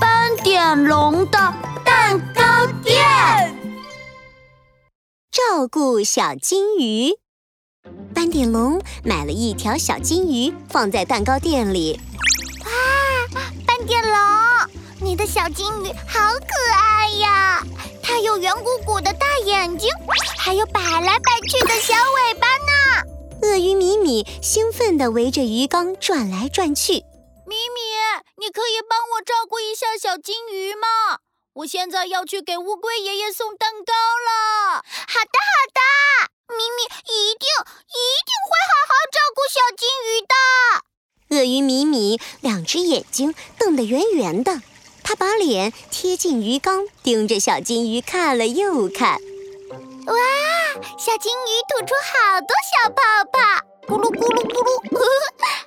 斑点龙的蛋糕店，照顾小金鱼。斑点龙买了一条小金鱼，放在蛋糕店里。哇，斑点龙，你的小金鱼好可爱呀！它有圆鼓鼓的大眼睛，还有摆来摆去的小尾巴呢。鳄鱼米米兴奋地围着鱼缸转来转去。米米，你可以帮我照顾一下小金鱼吗？我现在要去给乌龟爷爷送蛋糕了。好的，好的，米米一定一定会好好照顾小金鱼的。鳄鱼米米两只眼睛瞪得圆圆的，它把脸贴近鱼缸，盯着小金鱼看了又看。哇，小金鱼吐出好多小泡泡，咕噜咕噜咕噜，好好玩呢！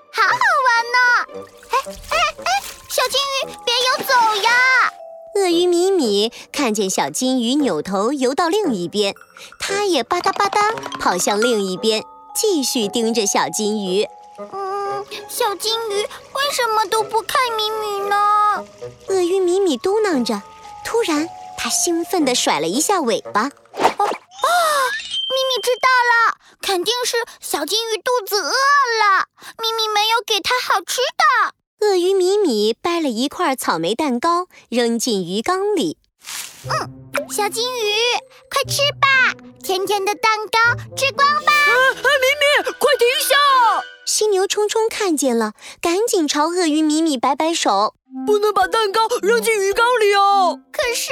哎哎哎，小金鱼别游走呀！鳄鱼米米看见小金鱼扭头游到另一边，它也吧嗒吧嗒跑向另一边，继续盯着小金鱼。嗯，小金鱼为什么都不看米米呢？鳄鱼米米嘟囔着，突然它兴奋地甩了一下尾巴。啊！米米知道了，肯定是小金鱼肚子饿了，咪咪没有给它好吃的。鳄鱼米米掰了一块草莓蛋糕，扔进鱼缸里。嗯，小金鱼，快吃吧，甜甜的蛋糕吃光吧。啊，米米，快停下！犀牛冲冲看见了，赶紧朝鳄鱼米米摆摆手。不能把蛋糕扔进鱼缸里哦。可是，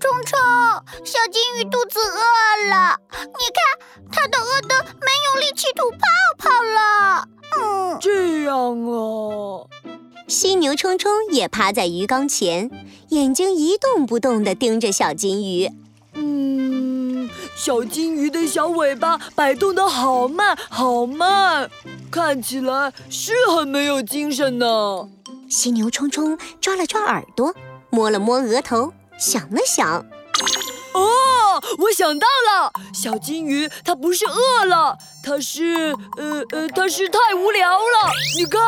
冲冲，小金鱼肚子饿了，你看，它都饿得没有力气吐泡泡了。嗯，这样啊。犀牛冲冲也趴在鱼缸前，眼睛一动不动地盯着小金鱼。嗯，小金鱼的小尾巴摆动得好慢，好慢，看起来是很没有精神呢。犀牛冲冲抓了抓耳朵，摸了摸额头，想了想，想到了，小金鱼它不是饿了，它是呃呃，它是太无聊了。你看，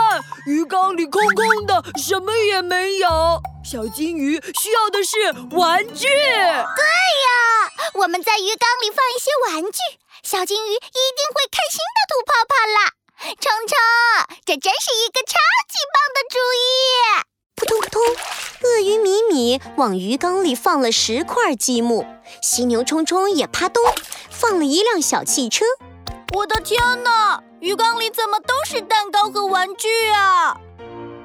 鱼缸里空空的，什么也没有。小金鱼需要的是玩具。对呀，我们在鱼缸里放一些玩具，小金鱼一定会开心的吐泡泡了。冲冲，这真是一个超级棒的主意！扑通扑通，鳄鱼米米往鱼缸里放了十块积木，犀牛冲冲也啪咚放了一辆小汽车。我的天哪，鱼缸里怎么都是蛋糕和玩具啊？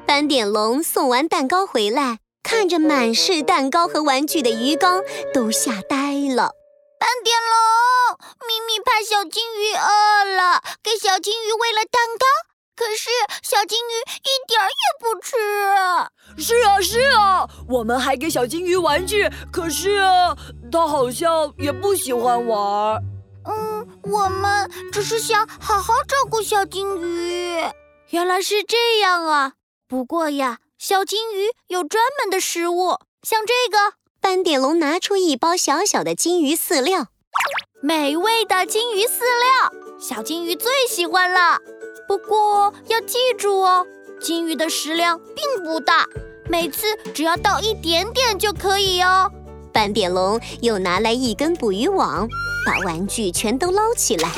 斑点龙送完蛋糕回来，看着满是蛋糕和玩具的鱼缸，都吓呆了。斑点龙，咪咪怕小金鱼饿了，给小金鱼喂了蛋糕，可是小金鱼一点儿也不吃。是啊，是啊，我们还给小金鱼玩具，可是它好像也不喜欢玩。嗯，我们只是想好好照顾小金鱼。原来是这样啊！不过呀，小金鱼有专门的食物，像这个。斑点龙拿出一包小小的金鱼饲料，美味的金鱼饲料，小金鱼最喜欢了。不过要记住哦，金鱼的食量并不大，每次只要倒一点点就可以哦。斑点龙又拿来一根捕鱼网，把玩具全都捞起来。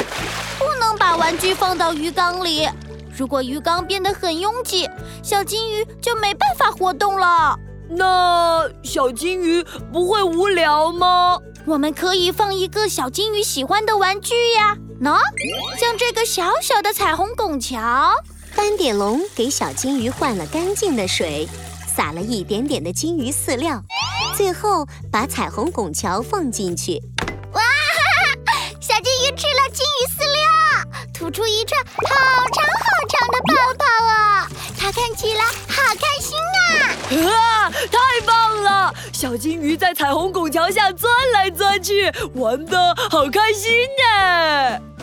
不能把玩具放到鱼缸里，如果鱼缸变得很拥挤，小金鱼就没办法活动了。那小金鱼不会无聊吗？我们可以放一个小金鱼喜欢的玩具呀，喏，像这个小小的彩虹拱桥。斑点龙给小金鱼换了干净的水，撒了一点点的金鱼饲料，最后把彩虹拱桥放进去。哇，小金鱼吃了金鱼饲料，吐出一串好长好长的泡泡啊！它看起来好开心啊！啊，太棒了！小金鱼在彩虹拱桥下钻来钻去，玩的好开心呢。